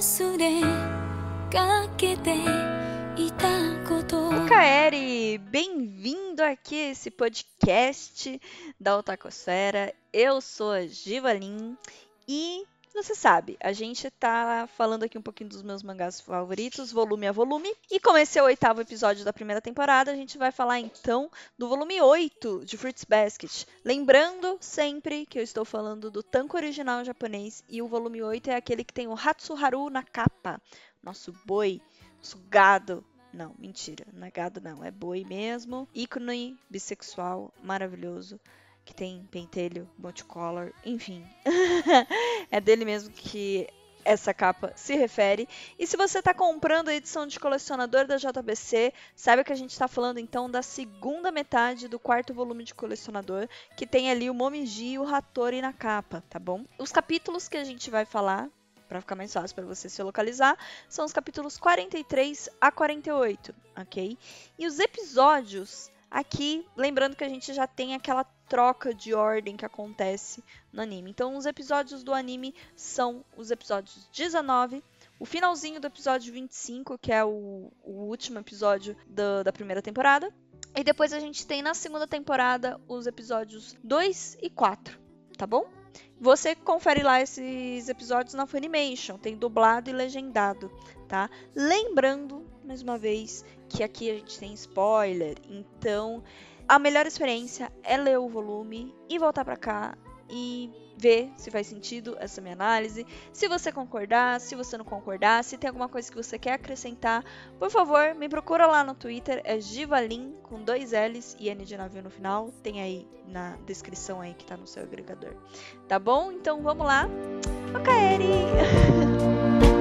忘れかけていたことKaeri, bem-vindo aqui a esse podcast da Otakosfera. Eu sou a Givalin e você sabe, a gente tá falando aqui um pouquinho dos meus mangás favoritos, volume a volume. E como esse é o oitavo episódio da primeira temporada, a gente vai falar então do volume 8 de Fruits Basket. Lembrando sempre que eu estou falando do tanco original japonês e o volume 8 é aquele que tem o Hatsuharu na capa. Nosso boi, nosso gado, não, mentira. Não é gado, não. É boi mesmo. Ícone bissexual, maravilhoso. Que tem pentelho, multicolor, enfim. é dele mesmo que essa capa se refere. E se você está comprando a edição de colecionador da JBC, saiba que a gente está falando então da segunda metade do quarto volume de colecionador, que tem ali o Momiji e o Hattori na capa, tá bom? Os capítulos que a gente vai falar para ficar mais fácil para você se localizar, são os capítulos 43 a 48, ok? E os episódios aqui, lembrando que a gente já tem aquela troca de ordem que acontece no anime. Então, os episódios do anime são os episódios 19, o finalzinho do episódio 25, que é o, o último episódio da, da primeira temporada. E depois a gente tem na segunda temporada os episódios 2 e 4, tá bom? Você confere lá esses episódios na Funimation, tem dublado e legendado, tá? Lembrando, mais uma vez, que aqui a gente tem spoiler, então a melhor experiência é ler o volume e voltar para cá e ver se faz sentido essa minha análise. Se você concordar, se você não concordar, se tem alguma coisa que você quer acrescentar, por favor, me procura lá no Twitter, é Givalin com dois L's e N de navio no final. Tem aí na descrição aí que tá no seu agregador. Tá bom? Então vamos lá. Okaeri!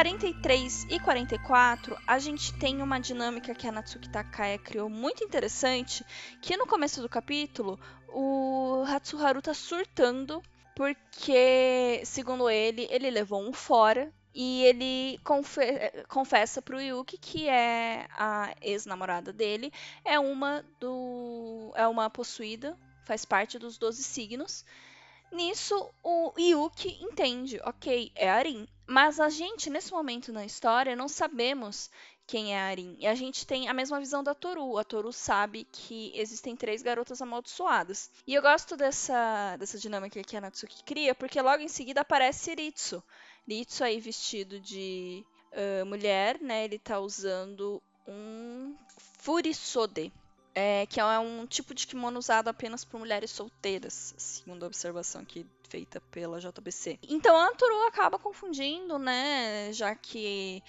43 e 44, a gente tem uma dinâmica que a Natsuki Takaya criou muito interessante, que no começo do capítulo, o Hatsuharu tá surtando porque, segundo ele, ele levou um fora e ele confe confessa pro Yuki que é a ex-namorada dele, é uma do é uma possuída, faz parte dos 12 signos. Nisso, o Yuki entende, ok, é Arin. Mas a gente, nesse momento na história, não sabemos quem é a Arin. E a gente tem a mesma visão da Toru. A Toru sabe que existem três garotas amaldiçoadas. E eu gosto dessa, dessa dinâmica que a Natsuki cria, porque logo em seguida aparece Ritsu. Ritsu aí vestido de uh, mulher, né? Ele tá usando um Furisode, é, que é um tipo de kimono usado apenas por mulheres solteiras, segundo a observação aqui feita pela JBC. Então a Toru acaba confundindo, né, já que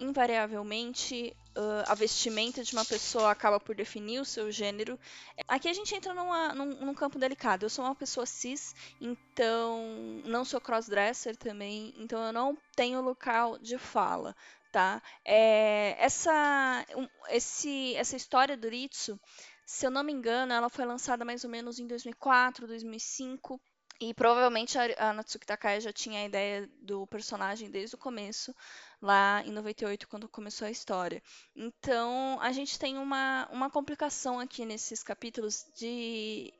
invariavelmente uh, a vestimenta de uma pessoa acaba por definir o seu gênero. Aqui a gente entra numa, num, num, campo delicado. Eu sou uma pessoa cis, então não sou crossdresser também, então eu não tenho local de fala tá? É, essa, um, esse, essa história do Ritsu, se eu não me engano, ela foi lançada mais ou menos em 2004, 2005. E provavelmente a, Natsuki Takaya já tinha a ideia do personagem desde o começo, lá em 98, quando começou a história. Então, a gente tem uma, uma complicação aqui nesses capítulos de.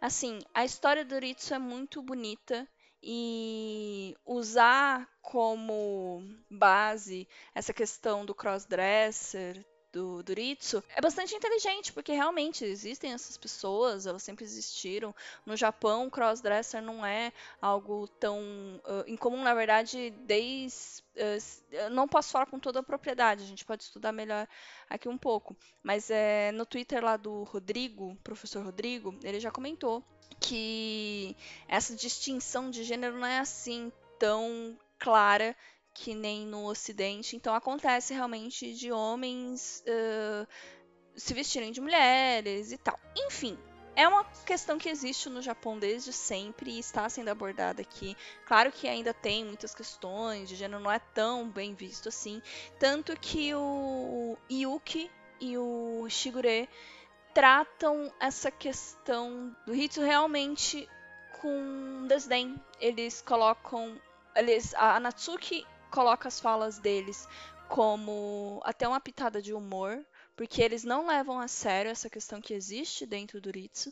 Assim, a história do Ritsu é muito bonita e usar como base essa questão do crossdresser, do, do Ritsu, é bastante inteligente, porque realmente existem essas pessoas, elas sempre existiram. No Japão, crossdresser não é algo tão uh, incomum, na verdade, desde. Uh, não posso falar com toda a propriedade, a gente pode estudar melhor aqui um pouco. Mas é, no Twitter lá do Rodrigo, professor Rodrigo, ele já comentou que essa distinção de gênero não é assim tão clara que nem no Ocidente. Então acontece realmente de homens uh, se vestirem de mulheres e tal. Enfim, é uma questão que existe no Japão desde sempre e está sendo abordada aqui. Claro que ainda tem muitas questões de gênero, não é tão bem visto assim. Tanto que o Yuki e o Shigure tratam essa questão do Hitsu realmente com desdém. Eles colocam. Eles, a Natsuki coloca as falas deles como até uma pitada de humor, porque eles não levam a sério essa questão que existe dentro do Ritsu.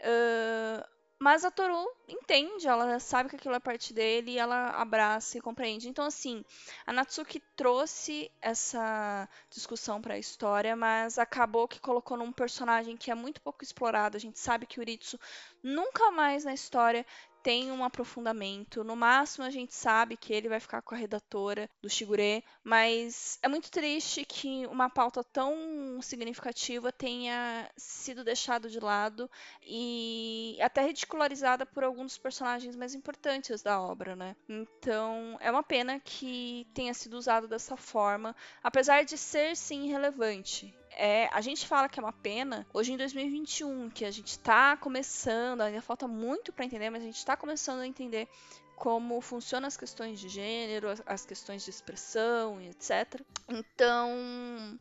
Uh, mas a Toru entende, ela sabe que aquilo é parte dele e ela abraça e compreende. Então, assim, a Natsuki trouxe essa discussão para a história, mas acabou que colocou num personagem que é muito pouco explorado. A gente sabe que o Ritsu nunca mais na história tem um aprofundamento. No máximo, a gente sabe que ele vai ficar com a redatora do Shigure, mas é muito triste que uma pauta tão significativa tenha sido deixada de lado e até ridicularizada por alguns dos personagens mais importantes da obra, né? Então, é uma pena que tenha sido usado dessa forma, apesar de ser sim relevante é, a gente fala que é uma pena hoje em 2021, que a gente está começando, ainda falta muito para entender, mas a gente está começando a entender como funcionam as questões de gênero, as questões de expressão e etc. Então,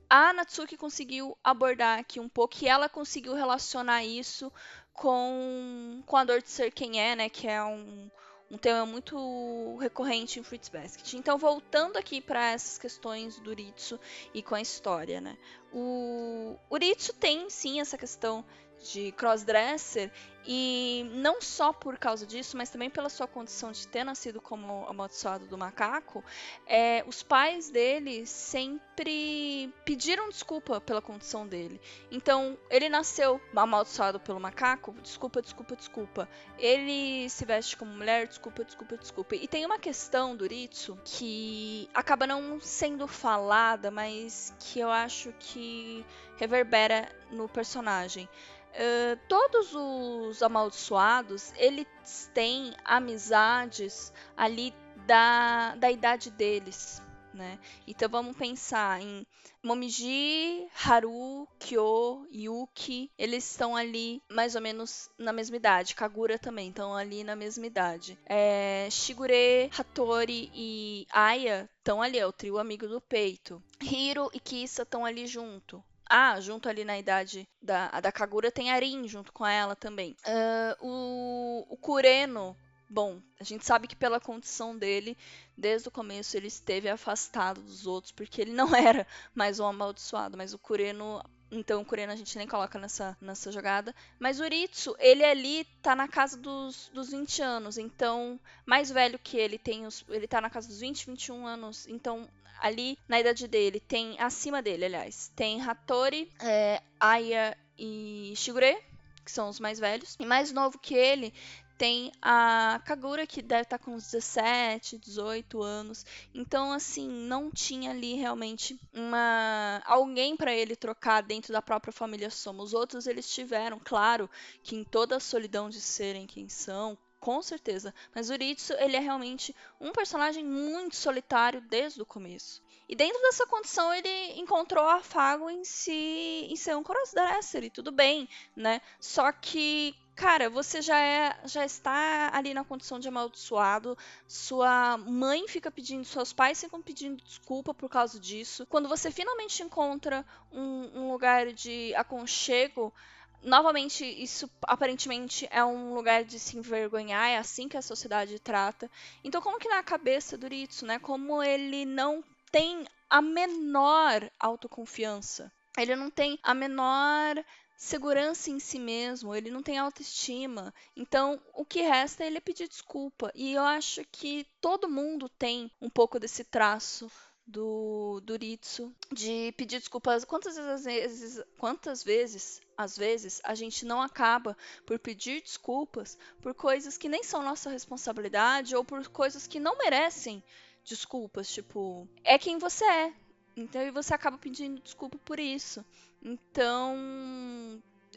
a Natsuki conseguiu abordar aqui um pouco e ela conseguiu relacionar isso com, com a dor de ser quem é, né? Que é um, um tema muito recorrente em Fruits Basket. Então, voltando aqui para essas questões do Ritsu e com a história, né? O, o Ritsu tem sim essa questão de crossdresser e não só por causa disso, mas também pela sua condição de ter nascido como amaldiçoado do macaco, é, os pais dele sempre pediram desculpa pela condição dele. Então, ele nasceu amaldiçoado pelo macaco, desculpa, desculpa, desculpa. Ele se veste como mulher, desculpa, desculpa, desculpa. E tem uma questão do Ritsu que acaba não sendo falada, mas que eu acho que reverbera no personagem. Uh, todos os amaldiçoados, eles têm amizades ali da, da idade deles, né? Então vamos pensar em Momiji, Haru, Kyo, Yuki, eles estão ali mais ou menos na mesma idade. Kagura também estão ali na mesma idade. É, Shigure, Hattori e Aya estão ali, é o trio amigo do peito. Hiro e Kisa estão ali junto. Ah, junto ali na idade da, da Kagura tem a Rin junto com ela também. Uh, o, o Kureno, bom, a gente sabe que pela condição dele, desde o começo ele esteve afastado dos outros, porque ele não era mais um amaldiçoado, mas o Kureno então o Kureno a gente nem coloca nessa, nessa jogada. Mas o Ritsu, ele ali tá na casa dos, dos 20 anos. Então, mais velho que ele, tem os, ele tá na casa dos 20, 21 anos. Então, ali na idade dele, tem acima dele, aliás, tem Hattori, é, Aya e Shigure, que são os mais velhos. E mais novo que ele tem a Kagura, que deve estar tá com uns 17, 18 anos. Então, assim, não tinha ali realmente uma alguém para ele trocar dentro da própria família Soma. Os outros eles tiveram, claro, que em toda a solidão de serem quem são, com certeza. Mas o Ritsu, ele é realmente um personagem muito solitário desde o começo. E dentro dessa condição, ele encontrou afago em si, em ser um crossdresser, e tudo bem, né? Só que, cara, você já é, já está ali na condição de amaldiçoado. Sua mãe fica pedindo, seus pais ficam pedindo desculpa por causa disso. Quando você finalmente encontra um, um lugar de aconchego, novamente, isso aparentemente é um lugar de se envergonhar, é assim que a sociedade trata. Então, como que na cabeça do Ritsu, né? Como ele não tem a menor autoconfiança. Ele não tem a menor segurança em si mesmo, ele não tem autoestima. Então, o que resta é ele pedir desculpa. E eu acho que todo mundo tem um pouco desse traço do, do Ritsu de pedir desculpas. Quantas vezes, quantas vezes, às vezes, a gente não acaba por pedir desculpas por coisas que nem são nossa responsabilidade ou por coisas que não merecem desculpas, tipo, é quem você é. Então, e você acaba pedindo desculpa por isso. Então,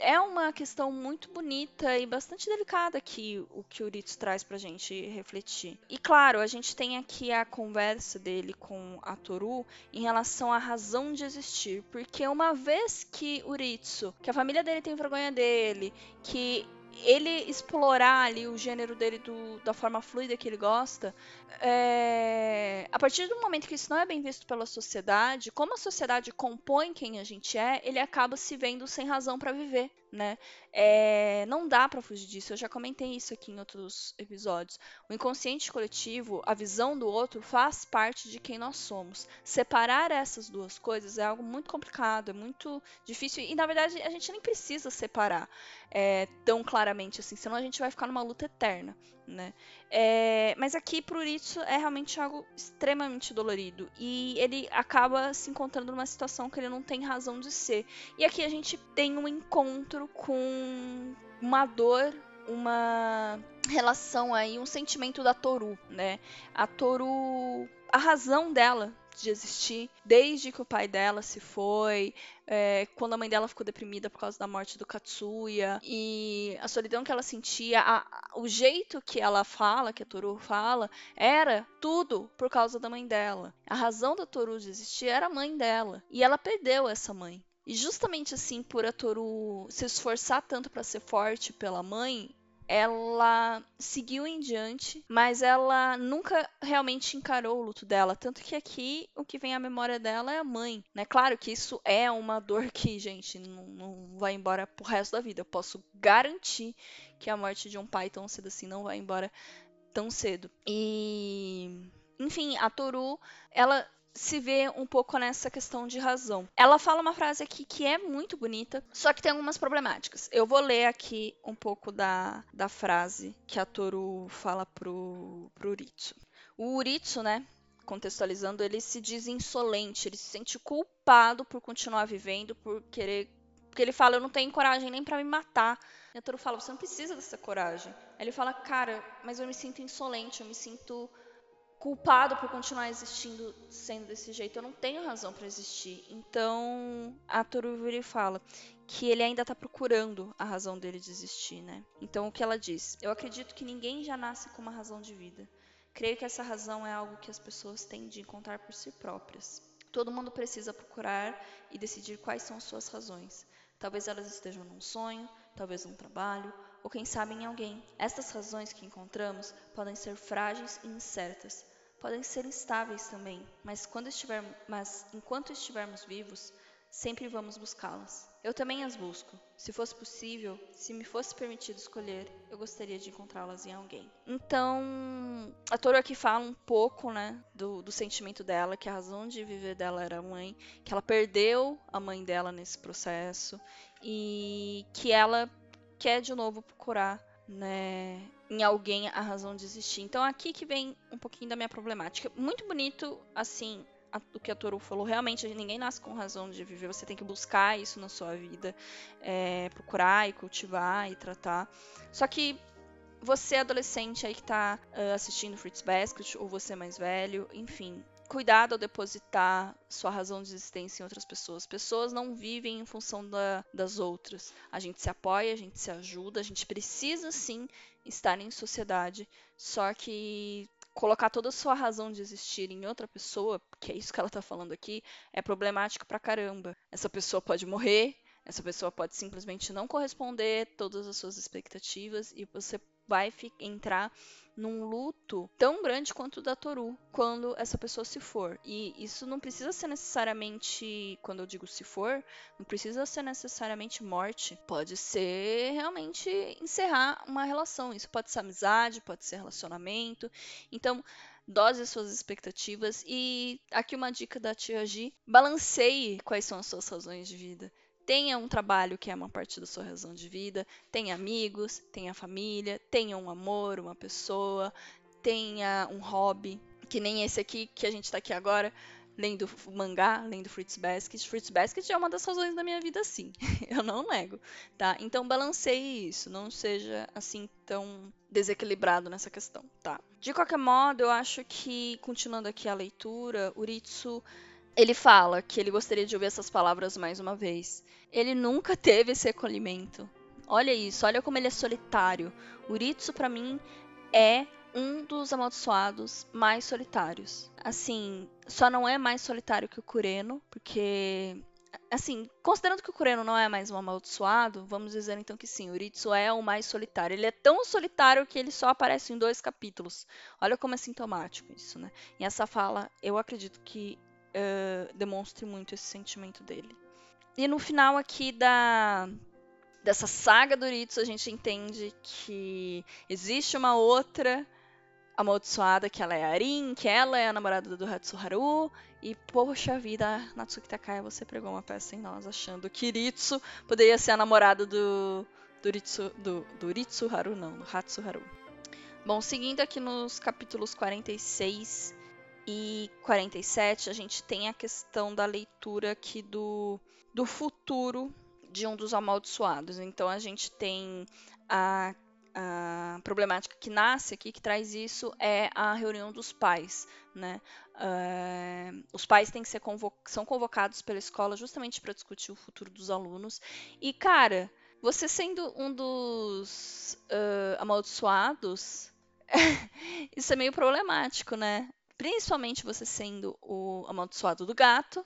é uma questão muito bonita e bastante delicada que o que o Ritsu traz pra gente refletir. E claro, a gente tem aqui a conversa dele com a Toru em relação à razão de existir, porque uma vez que o Ritsu, que a família dele tem vergonha dele, que ele explorar ali o gênero dele do, da forma fluida que ele gosta, é, a partir do momento que isso não é bem visto pela sociedade, como a sociedade compõe quem a gente é, ele acaba se vendo sem razão para viver, né? É, não dá para fugir disso. Eu já comentei isso aqui em outros episódios. O inconsciente coletivo, a visão do outro, faz parte de quem nós somos. Separar essas duas coisas é algo muito complicado, é muito difícil e na verdade a gente nem precisa separar é, tão claramente assim, senão a gente vai ficar numa luta eterna, né? É, mas aqui pro Ritsu é realmente algo extremamente dolorido e ele acaba se encontrando numa situação que ele não tem razão de ser. E aqui a gente tem um encontro com uma dor, uma relação aí, um sentimento da Toru, né? A Toru, a razão dela de existir desde que o pai dela se foi, é, quando a mãe dela ficou deprimida por causa da morte do Katsuya e a solidão que ela sentia, a, o jeito que ela fala, que a Toru fala, era tudo por causa da mãe dela. A razão da Toru de existir era a mãe dela e ela perdeu essa mãe. E justamente assim, por a Toru se esforçar tanto para ser forte pela mãe, ela seguiu em diante, mas ela nunca realmente encarou o luto dela. Tanto que aqui o que vem à memória dela é a mãe. Né? Claro que isso é uma dor que, gente, não, não vai embora pro resto da vida. Eu posso garantir que a morte de um pai tão cedo assim não vai embora tão cedo. E. Enfim, a Toru, ela se vê um pouco nessa questão de razão. Ela fala uma frase aqui que é muito bonita, só que tem algumas problemáticas. Eu vou ler aqui um pouco da, da frase que a Toru fala pro, pro Uritsu. O Uritsu, né, contextualizando, ele se diz insolente, ele se sente culpado por continuar vivendo, por querer. Porque ele fala, eu não tenho coragem nem para me matar. E a Toru fala, você não precisa dessa coragem. Aí ele fala, cara, mas eu me sinto insolente, eu me sinto culpado por continuar existindo sendo desse jeito. Eu não tenho razão para existir. Então, a Toruviri fala que ele ainda está procurando a razão dele de existir, né? Então, o que ela diz? Eu acredito que ninguém já nasce com uma razão de vida. Creio que essa razão é algo que as pessoas têm de encontrar por si próprias. Todo mundo precisa procurar e decidir quais são suas razões. Talvez elas estejam num sonho, talvez num trabalho, ou quem sabe em alguém. Estas razões que encontramos podem ser frágeis e incertas, podem ser instáveis também, mas, quando estiver, mas enquanto estivermos vivos, sempre vamos buscá-las. Eu também as busco. Se fosse possível, se me fosse permitido escolher, eu gostaria de encontrá-las em alguém. Então, a Toro aqui fala um pouco, né, do, do sentimento dela, que a razão de viver dela era a mãe, que ela perdeu a mãe dela nesse processo e que ela quer de novo procurar, né, em alguém a razão de existir. Então aqui que vem um pouquinho da minha problemática. Muito bonito, assim, a, o que a Toru falou. Realmente, ninguém nasce com razão de viver. Você tem que buscar isso na sua vida, é, procurar e cultivar e tratar. Só que você adolescente aí que tá uh, assistindo Fruits Basket, ou você mais velho, enfim, cuidado ao depositar sua razão de existência em outras pessoas. Pessoas não vivem em função da, das outras. A gente se apoia, a gente se ajuda, a gente precisa sim estar em sociedade, só que colocar toda a sua razão de existir em outra pessoa, que é isso que ela tá falando aqui, é problemático pra caramba. Essa pessoa pode morrer, essa pessoa pode simplesmente não corresponder todas as suas expectativas e você vai entrar num luto tão grande quanto o da Toru quando essa pessoa se for. E isso não precisa ser necessariamente, quando eu digo se for, não precisa ser necessariamente morte. Pode ser realmente encerrar uma relação. Isso pode ser amizade, pode ser relacionamento. Então, dose suas expectativas e aqui uma dica da tia G, balanceie quais são as suas razões de vida tenha um trabalho que é uma parte da sua razão de vida, tenha amigos, tenha família, tenha um amor, uma pessoa, tenha um hobby, que nem esse aqui que a gente está aqui agora, lendo mangá, lendo Fruits Basket. Fruits Basket é uma das razões da minha vida, sim. Eu não nego, tá? Então balanceie isso, não seja assim tão desequilibrado nessa questão, tá? De qualquer modo, eu acho que, continuando aqui a leitura, Uritsu ele fala que ele gostaria de ouvir essas palavras mais uma vez. Ele nunca teve esse recolhimento. Olha isso, olha como ele é solitário. Uritsu, para mim, é um dos amaldiçoados mais solitários. Assim, só não é mais solitário que o Kureno, porque assim, considerando que o Kureno não é mais um amaldiçoado, vamos dizer então que sim, Uritsu é o mais solitário. Ele é tão solitário que ele só aparece em dois capítulos. Olha como é sintomático isso, né? E essa fala, eu acredito que uh, demonstre muito esse sentimento dele. E no final aqui da dessa saga do Uritsu, a gente entende que existe uma outra amaldiçoada, que ela é a Arin, que ela é a namorada do Hatsuharu. E, poxa vida, Natsuki Takaya, você pregou uma peça em nós, achando que Ritsu poderia ser a namorada do, do, Ritsu, do, do Ritsuharu, não, do Hatsuharu. Bom, seguindo aqui nos capítulos 46 e 47, a gente tem a questão da leitura aqui do, do futuro de um dos amaldiçoados. Então, a gente tem a a problemática que nasce aqui, que traz isso, é a reunião dos pais. Né? Uh, os pais têm que ser convo são convocados pela escola justamente para discutir o futuro dos alunos. E, cara, você sendo um dos uh, amaldiçoados, isso é meio problemático, né? Principalmente você sendo o amaldiçoado do gato.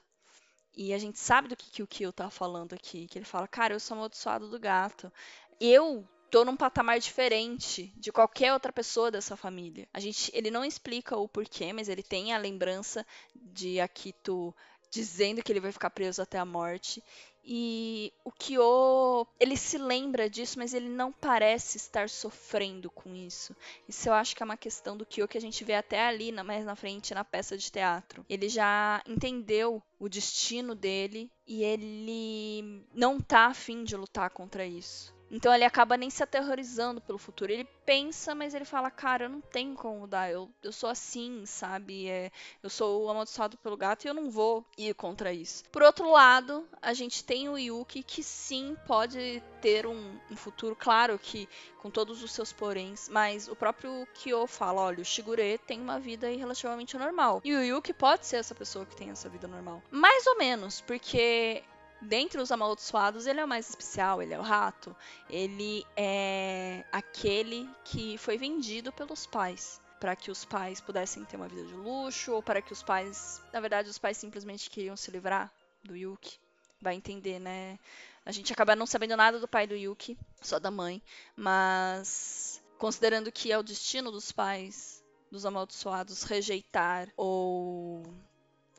E a gente sabe do que, que o Kyo tá falando aqui. Que ele fala, cara, eu sou amaldiçoado do gato. Eu tô num patamar diferente de qualquer outra pessoa dessa família. A gente, ele não explica o porquê, mas ele tem a lembrança de Akito dizendo que ele vai ficar preso até a morte. E o Kyo, ele se lembra disso, mas ele não parece estar sofrendo com isso. Isso eu acho que é uma questão do Kyo que a gente vê até ali, mais na frente, na peça de teatro. Ele já entendeu o destino dele e ele não tá afim de lutar contra isso. Então ele acaba nem se aterrorizando pelo futuro. Ele pensa, mas ele fala, cara, eu não tenho como mudar. Eu, eu sou assim, sabe? É, eu sou amaldiçoado pelo gato e eu não vou ir contra isso. Por outro lado, a gente tem o Yuki, que sim pode ter um, um futuro, claro que com todos os seus poréns, mas o próprio Kyo fala, olha, o Shigure tem uma vida relativamente normal. E o Yuki pode ser essa pessoa que tem essa vida normal. Mais ou menos, porque dentre os amaldiçoados, ele é o mais especial, ele é o rato. Ele é aquele que foi vendido pelos pais. Para que os pais pudessem ter uma vida de luxo, ou para que os pais. Na verdade, os pais simplesmente queriam se livrar do Yuki. Vai entender, né? A gente acaba não sabendo nada do pai do Yuki, só da mãe. Mas. Considerando que é o destino dos pais dos amaldiçoados rejeitar ou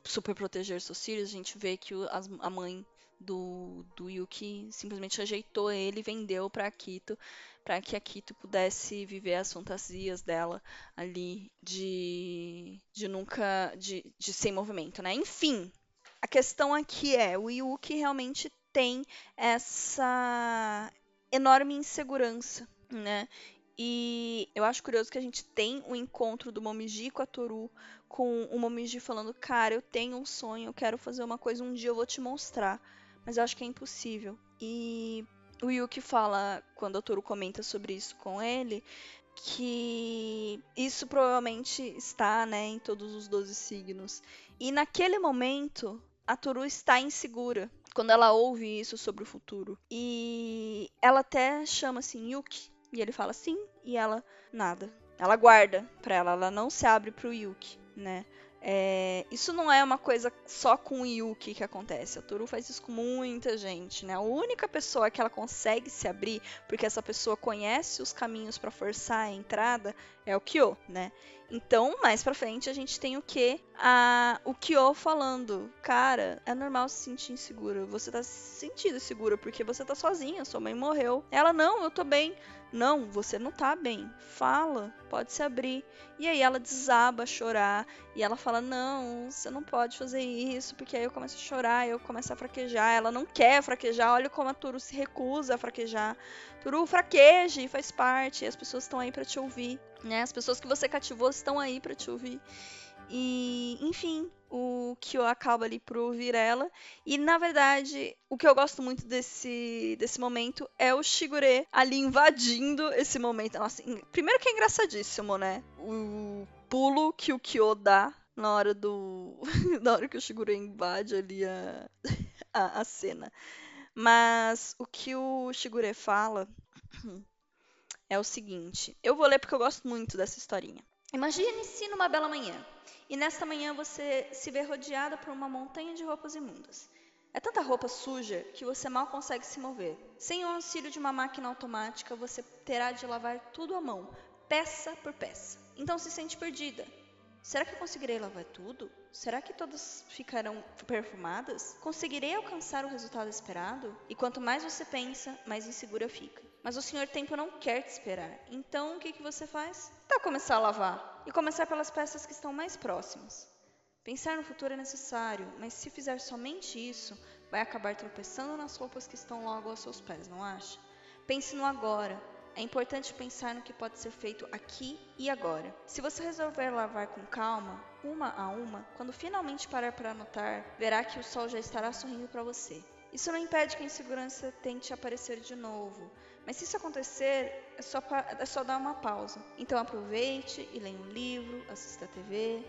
super proteger seus filhos, a gente vê que a mãe do, do Yuki simplesmente rejeitou ele e vendeu para Akito para que Akito pudesse viver as fantasias dela ali de, de nunca de, de sem movimento, né? Enfim, a questão aqui é o Yuki realmente tem essa enorme insegurança, né? E eu acho curioso que a gente tem o encontro do Momiji com a Toru, com o Momiji falando, cara, eu tenho um sonho, eu quero fazer uma coisa, um dia eu vou te mostrar mas eu acho que é impossível. E o Yuki fala, quando o Toru comenta sobre isso com ele, que isso provavelmente está né, em todos os 12 signos. E naquele momento, a Toru está insegura quando ela ouve isso sobre o futuro. E ela até chama assim, Yuki. E ele fala sim, e ela nada. Ela guarda pra ela, ela não se abre pro Yuki, né? É, isso não é uma coisa só com o Yuki que acontece. A Toru faz isso com muita gente, né? A única pessoa que ela consegue se abrir, porque essa pessoa conhece os caminhos para forçar a entrada, é o Kyo, né? Então, mais pra frente, a gente tem o que? A, o Kyo falando, cara, é normal se sentir insegura. Você tá se sentindo insegura porque você tá sozinha, sua mãe morreu. Ela, não, eu tô bem. Não, você não tá bem. Fala, pode se abrir. E aí ela desaba a chorar. E ela fala: Não, você não pode fazer isso. Porque aí eu começo a chorar, eu começo a fraquejar. Ela não quer fraquejar. Olha como a Turu se recusa a fraquejar. Turu, fraqueje, faz parte. As pessoas estão aí para te ouvir. Né? As pessoas que você cativou estão aí para te ouvir. E, enfim, o Kyo acaba ali por ouvir ela. E, na verdade, o que eu gosto muito desse, desse momento é o Shigure ali invadindo esse momento. Nossa, primeiro que é engraçadíssimo, né? O pulo que o Kyo dá na hora do. na hora que o Shigure invade ali a, a, a cena. Mas o que o Shigure fala é o seguinte. Eu vou ler porque eu gosto muito dessa historinha. Imagine-se numa bela manhã. E nesta manhã você se vê rodeada por uma montanha de roupas imundas. É tanta roupa suja que você mal consegue se mover. Sem o auxílio de uma máquina automática, você terá de lavar tudo à mão, peça por peça. Então se sente perdida. Será que conseguirei lavar tudo? Será que todas ficarão perfumadas? Conseguirei alcançar o resultado esperado? E quanto mais você pensa, mais insegura fica. Mas o Senhor Tempo não quer te esperar. Então o que, que você faz? Tá começar a lavar. E começar pelas peças que estão mais próximas. Pensar no futuro é necessário, mas se fizer somente isso, vai acabar tropeçando nas roupas que estão logo aos seus pés, não acha? Pense no agora. É importante pensar no que pode ser feito aqui e agora. Se você resolver lavar com calma, uma a uma, quando finalmente parar para anotar, verá que o sol já estará sorrindo para você. Isso não impede que a insegurança tente aparecer de novo, mas se isso acontecer, é só, é só dar uma pausa. Então aproveite e leia um livro, assista a TV,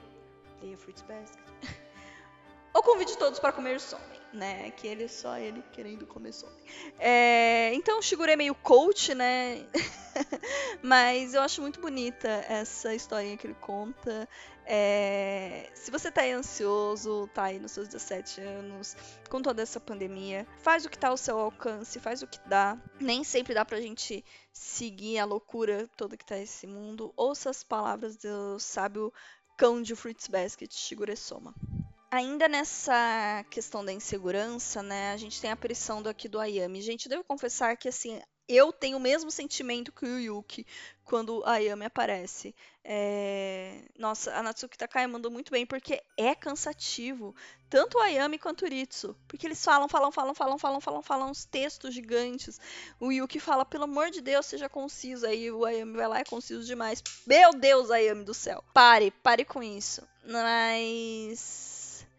leia Fruits Basket. Ou convide todos para comer some, né? Que ele só ele querendo comer some. É, então Shigure é meio coach, né? Mas eu acho muito bonita essa historinha que ele conta. É, se você tá aí ansioso, tá aí nos seus 17 anos, com toda essa pandemia, faz o que tá ao seu alcance, faz o que dá. Nem sempre dá pra gente seguir a loucura toda que tá esse mundo. Ouça as palavras do sábio cão de Fruits Basket, Shigure Soma. Ainda nessa questão da insegurança, né, a gente tem a pressão do aqui do Ayami. Gente, devo confessar que assim, eu tenho o mesmo sentimento que o Yuki quando a Ayami aparece. É... Nossa, a Natsuki Takai mandou muito bem, porque é cansativo. Tanto o Ayami quanto o Ritsu. Porque eles falam, falam, falam, falam, falam, falam, falam uns textos gigantes. O Yuki fala, pelo amor de Deus, seja conciso. Aí o Ayami vai lá é conciso demais. Meu Deus, Ayami do céu. Pare, pare com isso. Mas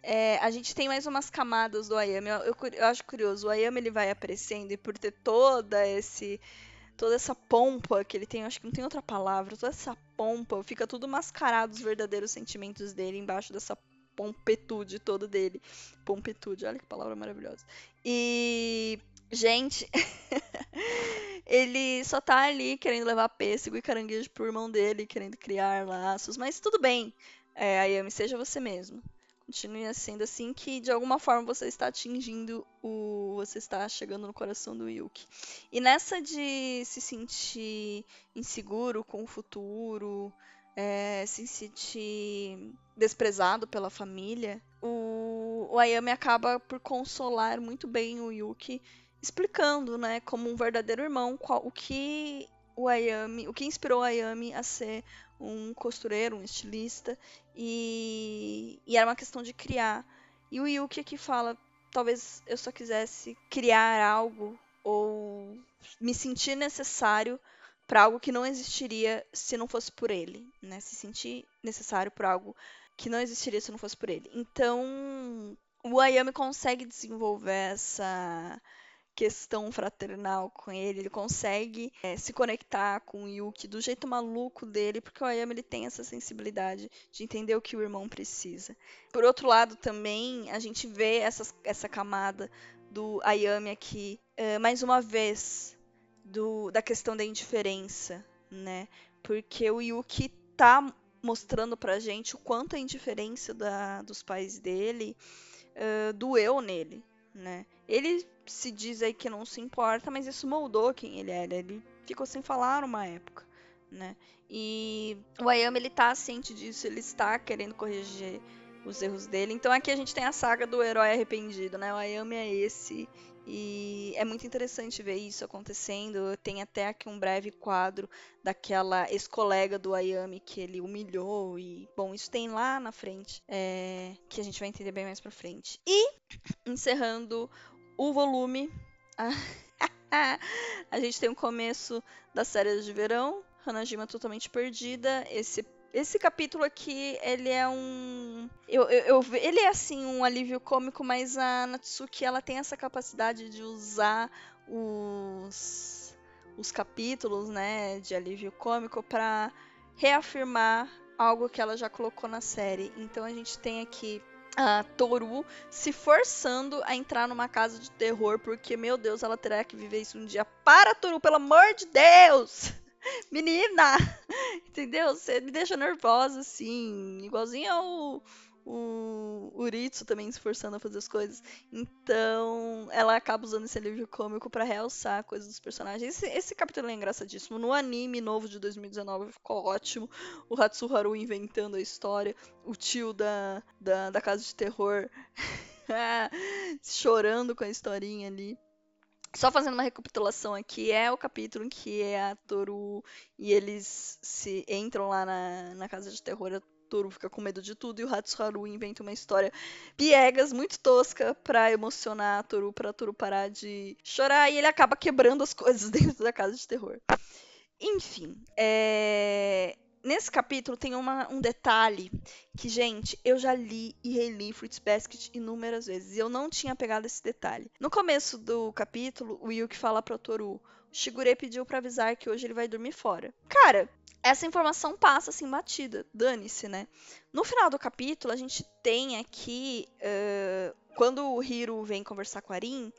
é, a gente tem mais umas camadas do Ayame. Eu, eu, eu, acho curioso, o Ayame ele vai aparecendo e por ter toda esse toda essa pompa que ele tem, acho que não tem outra palavra, toda essa pompa, fica tudo mascarado os verdadeiros sentimentos dele embaixo dessa pompetude toda dele. Pompetude, olha que palavra maravilhosa. E gente, ele só tá ali querendo levar pêssego e caranguejo pro irmão dele, querendo criar laços, mas tudo bem. É, Ayame, seja você mesmo continue sendo assim que de alguma forma você está atingindo o você está chegando no coração do Yuki. E nessa de se sentir inseguro com o futuro, é, se sentir desprezado pela família, o, o Ayame acaba por consolar muito bem o Yuki, explicando, né, como um verdadeiro irmão, qual, o que o Ayami, o que inspirou o Ayami a ser um costureiro, um estilista, e, e era uma questão de criar. E o Yuki aqui fala: talvez eu só quisesse criar algo ou me sentir necessário para algo que não existiria se não fosse por ele, né? Se sentir necessário para algo que não existiria se não fosse por ele. Então, o Ayami consegue desenvolver essa questão fraternal com ele, ele consegue é, se conectar com o Yuki do jeito maluco dele, porque o Ayami ele tem essa sensibilidade de entender o que o irmão precisa. Por outro lado, também a gente vê essas, essa camada do Ayami aqui, é, mais uma vez, do, da questão da indiferença, né? Porque o Yuki tá mostrando pra gente o quanto a indiferença da, dos pais dele uh, doeu nele, né? Ele se diz aí que não se importa, mas isso moldou quem ele era. Ele ficou sem falar uma época, né? E o Ayama ele tá ciente disso, ele está querendo corrigir os erros dele. Então aqui a gente tem a saga do herói arrependido, né? O Ayame é esse e é muito interessante ver isso acontecendo. Tem até aqui um breve quadro daquela ex-colega do Ayami que ele humilhou. E, bom, isso tem lá na frente, é, que a gente vai entender bem mais pra frente. E, encerrando o volume. a gente tem o começo das séries de verão, Hanajima totalmente perdida. Esse esse capítulo aqui, ele é um. Eu, eu, eu, ele é assim um alívio cômico, mas a Natsuki ela tem essa capacidade de usar os, os capítulos, né, de alívio cômico para reafirmar algo que ela já colocou na série. Então a gente tem aqui a Toru se forçando a entrar numa casa de terror, porque, meu Deus, ela terá que viver isso um dia. Para, Toru, pelo amor de Deus! Menina! Entendeu? Você me deixa nervosa, assim. Igualzinho ao o Uritsu também se forçando a fazer as coisas. Então, ela acaba usando esse alívio cômico para realçar coisas dos personagens. Esse, esse, capítulo é engraçadíssimo. No anime novo de 2019 ficou ótimo. O Hatsuharu inventando a história. O tio da, da, da casa de terror chorando com a historinha ali. Só fazendo uma recapitulação aqui, é o capítulo em que é a Toru e eles se entram lá na, na casa de terror. Toru fica com medo de tudo e o Hatsuharu inventa uma história piegas, muito tosca, pra emocionar a Toru, pra Toru parar de chorar e ele acaba quebrando as coisas dentro da casa de terror. Enfim, é... nesse capítulo tem uma, um detalhe que, gente, eu já li e reli Fruits Basket inúmeras vezes e eu não tinha pegado esse detalhe. No começo do capítulo, o Yuki fala pra Toru: Shigure pediu para avisar que hoje ele vai dormir fora. Cara, essa informação passa assim batida, dane-se, né? No final do capítulo, a gente tem aqui, uh, quando o Hiro vem conversar com a Arin,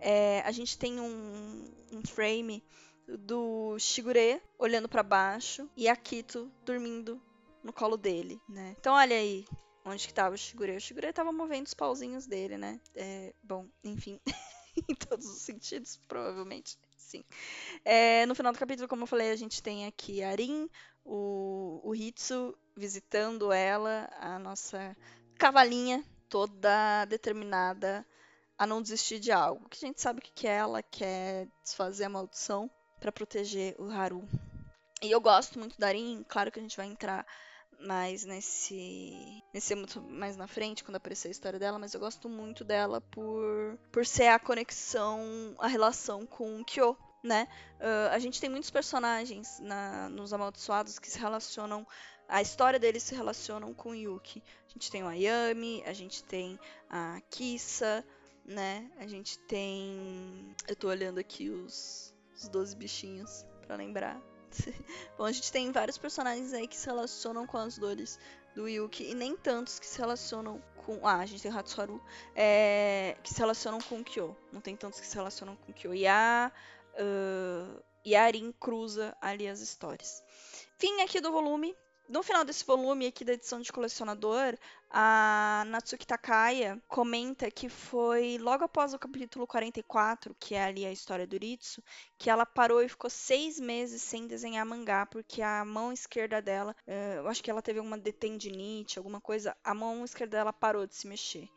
é, a gente tem um, um frame do Shigure olhando para baixo e a Kito dormindo no colo dele, né? Então olha aí onde que tava o Shigure. O Shigure tava movendo os pauzinhos dele, né? É, bom, enfim, em todos os sentidos, provavelmente sim. É, no final do capítulo, como eu falei, a gente tem aqui Arin, o, o Hitsu visitando ela, a nossa cavalinha toda determinada a não desistir de algo. Que a gente sabe que é, ela quer desfazer a maldição para proteger o Haru. E eu gosto muito da Arin, claro que a gente vai entrar mais nesse nesse muito mais na frente quando aparecer a história dela, mas eu gosto muito dela por por ser a conexão, a relação com o Kyo, né? Uh, a gente tem muitos personagens na, nos amaldiçoados que se relacionam a história deles se relacionam com Yuki. A gente tem o Ayami, a gente tem a Kissa, né? A gente tem. Eu tô olhando aqui os, os 12 bichinhos para lembrar. Bom, a gente tem vários personagens aí que se relacionam com as dores do Yuki e nem tantos que se relacionam com. Ah, a gente tem o Hatsuharu, é... que se relacionam com o Kyo. Não tem tantos que se relacionam com o Kyo. E a. Uh... E a Arin cruza ali as histórias. Fim aqui do volume no final desse volume aqui da edição de colecionador, a Natsuki Takaya comenta que foi logo após o capítulo 44, que é ali a história do Ritsu, que ela parou e ficou seis meses sem desenhar mangá, porque a mão esquerda dela, eh, eu acho que ela teve uma detendinite, alguma coisa, a mão esquerda dela parou de se mexer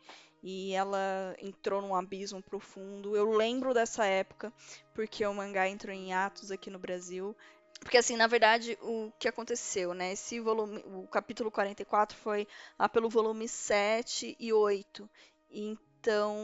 e ela entrou num abismo profundo. Eu lembro dessa época porque o mangá entrou em atos aqui no Brasil. Porque, assim, na verdade, o que aconteceu, né? Esse volume, o capítulo 44 foi lá pelo volume 7 e 8. Então,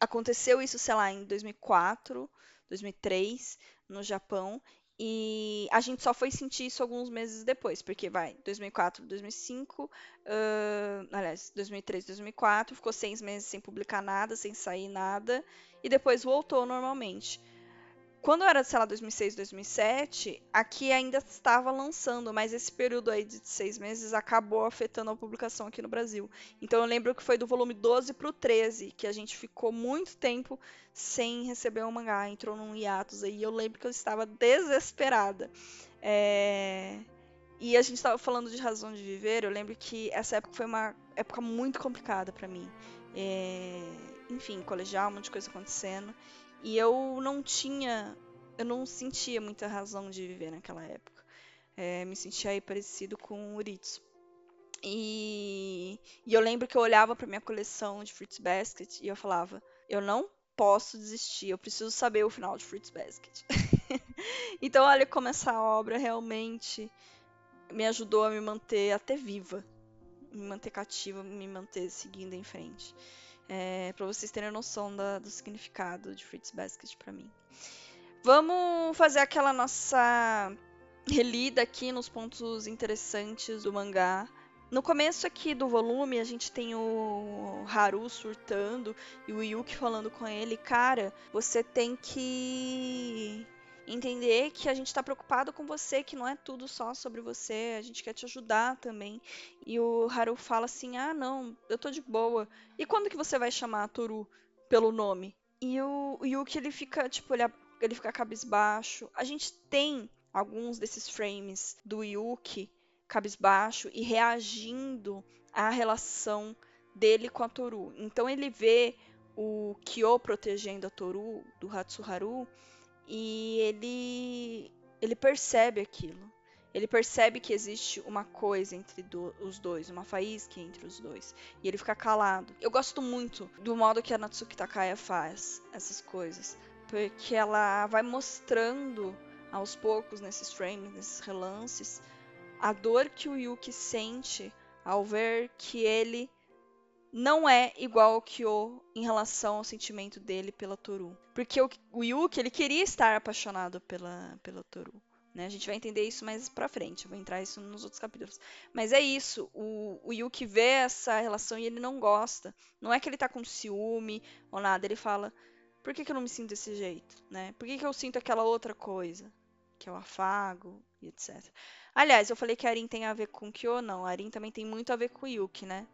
aconteceu isso, sei lá, em 2004, 2003, no Japão. E a gente só foi sentir isso alguns meses depois, porque vai, 2004, 2005, uh, aliás, 2003, 2004, ficou seis meses sem publicar nada, sem sair nada, e depois voltou normalmente. Quando era, sei lá, 2006, 2007, aqui ainda estava lançando, mas esse período aí de seis meses acabou afetando a publicação aqui no Brasil. Então eu lembro que foi do volume 12 para o 13 que a gente ficou muito tempo sem receber o um mangá, entrou num hiatus aí. Eu lembro que eu estava desesperada. É... E a gente estava falando de razão de viver. Eu lembro que essa época foi uma época muito complicada para mim. É... Enfim, colegial, um monte de coisa acontecendo. E eu não tinha, eu não sentia muita razão de viver naquela época. É, me sentia aí parecido com o Uritsu. E, e eu lembro que eu olhava para minha coleção de Fruits Basket e eu falava: eu não posso desistir, eu preciso saber o final de Fruits Basket. então, olha como essa obra realmente me ajudou a me manter até viva, me manter cativa, me manter seguindo em frente. É, para vocês terem noção da, do significado de Fruits Basket para mim. Vamos fazer aquela nossa relida aqui nos pontos interessantes do mangá. No começo aqui do volume, a gente tem o Haru surtando e o Yuki falando com ele, cara, você tem que entender que a gente tá preocupado com você, que não é tudo só sobre você, a gente quer te ajudar também. E o Haru fala assim: "Ah, não, eu tô de boa. E quando que você vai chamar a Toru pelo nome?" E o, o Yuki ele fica, tipo, ele, ele fica cabisbaixo. A gente tem alguns desses frames do Yuki cabisbaixo e reagindo à relação dele com a Toru. Então ele vê o Kyo protegendo a Toru do Hatsuharu e ele ele percebe aquilo. Ele percebe que existe uma coisa entre do, os dois, uma faísca entre os dois. E ele fica calado. Eu gosto muito do modo que a Natsuki Takaya faz essas coisas. Porque ela vai mostrando aos poucos, nesses frames, nesses relances, a dor que o Yuki sente ao ver que ele não é igual ao Kyo em relação ao sentimento dele pela Toru. Porque o, o Yuki, ele queria estar apaixonado pela, pela Toru. Né? A gente vai entender isso mais pra frente, eu vou entrar isso nos outros capítulos. Mas é isso, o, o Yuki vê essa relação e ele não gosta. Não é que ele tá com ciúme ou nada, ele fala, por que, que eu não me sinto desse jeito? Né? Por que, que eu sinto aquela outra coisa? Que é o afago e etc. Aliás, eu falei que a Arin tem a ver com Kyo, não. A Arin também tem muito a ver com o Yuki, né?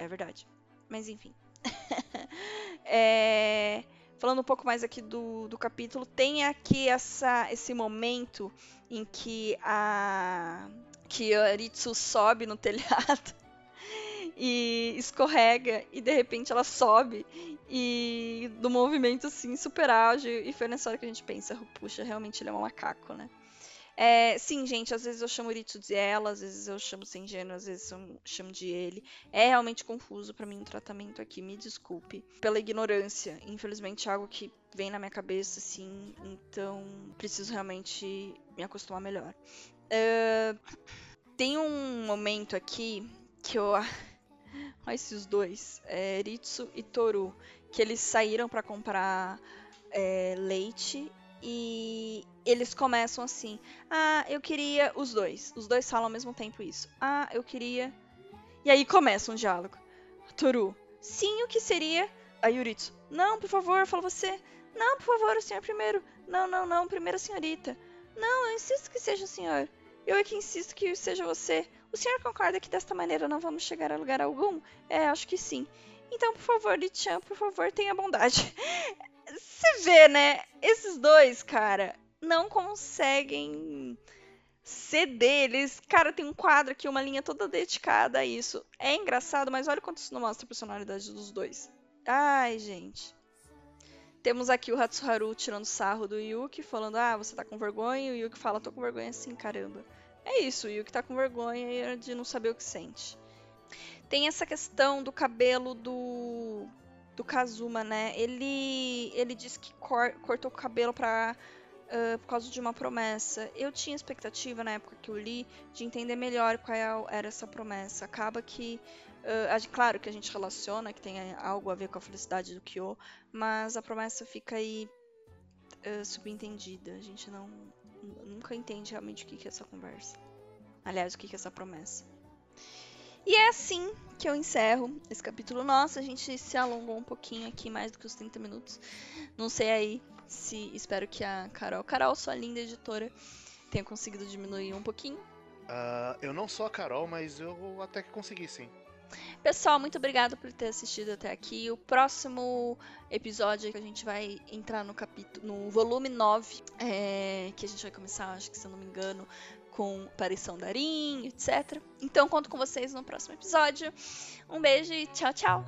É verdade. Mas enfim. é... Falando um pouco mais aqui do, do capítulo, tem aqui essa, esse momento em que a que a Ritsu sobe no telhado e escorrega e de repente ela sobe e do movimento assim super ágil e foi nessa hora que a gente pensa, puxa, realmente ele é um macaco, né? É, sim, gente, às vezes eu chamo Ritsu de ela, às vezes eu chamo sem gênero, às vezes eu chamo de ele. É realmente confuso para mim o tratamento aqui, me desculpe pela ignorância. Infelizmente é algo que vem na minha cabeça, assim, então preciso realmente me acostumar melhor. Uh, tem um momento aqui que eu. Olha esses dois, é, Ritsu e Toru, que eles saíram para comprar é, leite e eles começam assim: Ah, eu queria. Os dois. Os dois falam ao mesmo tempo isso. Ah, eu queria. E aí começa um diálogo. Toru: Sim, o que seria? A Yuritsu: Não, por favor, fala você. Não, por favor, o senhor primeiro. Não, não, não, primeiro a senhorita. Não, eu insisto que seja o senhor. Eu é que insisto que seja você. O senhor concorda que desta maneira não vamos chegar a lugar algum? É, acho que sim. Então, por favor, Lichan, por favor, tenha bondade. Você vê, né? Esses dois, cara, não conseguem ceder. Eles, cara, tem um quadro aqui, uma linha toda dedicada a isso. É engraçado, mas olha quanto isso não mostra a personalidade dos dois. Ai, gente. Temos aqui o Hatsuharu tirando sarro do Yuki, falando: Ah, você tá com vergonha. E o Yuki fala: Tô com vergonha assim, caramba. É isso, o Yuki tá com vergonha de não saber o que sente. Tem essa questão do cabelo do do Kazuma, né? Ele ele disse que cor, cortou o cabelo para uh, por causa de uma promessa. Eu tinha expectativa na época que eu li de entender melhor qual era essa promessa. Acaba que uh, claro que a gente relaciona que tem algo a ver com a felicidade do Kyo, mas a promessa fica aí uh, subentendida. A gente não nunca entende realmente o que, é essa conversa. Aliás, o que é essa promessa. E é assim que eu encerro esse capítulo. Nossa, a gente se alongou um pouquinho aqui, mais do que os 30 minutos. Não sei aí se. Espero que a Carol. Carol, sua linda editora, tenha conseguido diminuir um pouquinho. Uh, eu não sou a Carol, mas eu até que consegui sim. Pessoal, muito obrigado por ter assistido até aqui. O próximo episódio que a gente vai entrar no capítulo, no volume 9, é, que a gente vai começar, acho que se eu não me engano, com aparição da Arin, etc. Então conto com vocês no próximo episódio. Um beijo e tchau, tchau!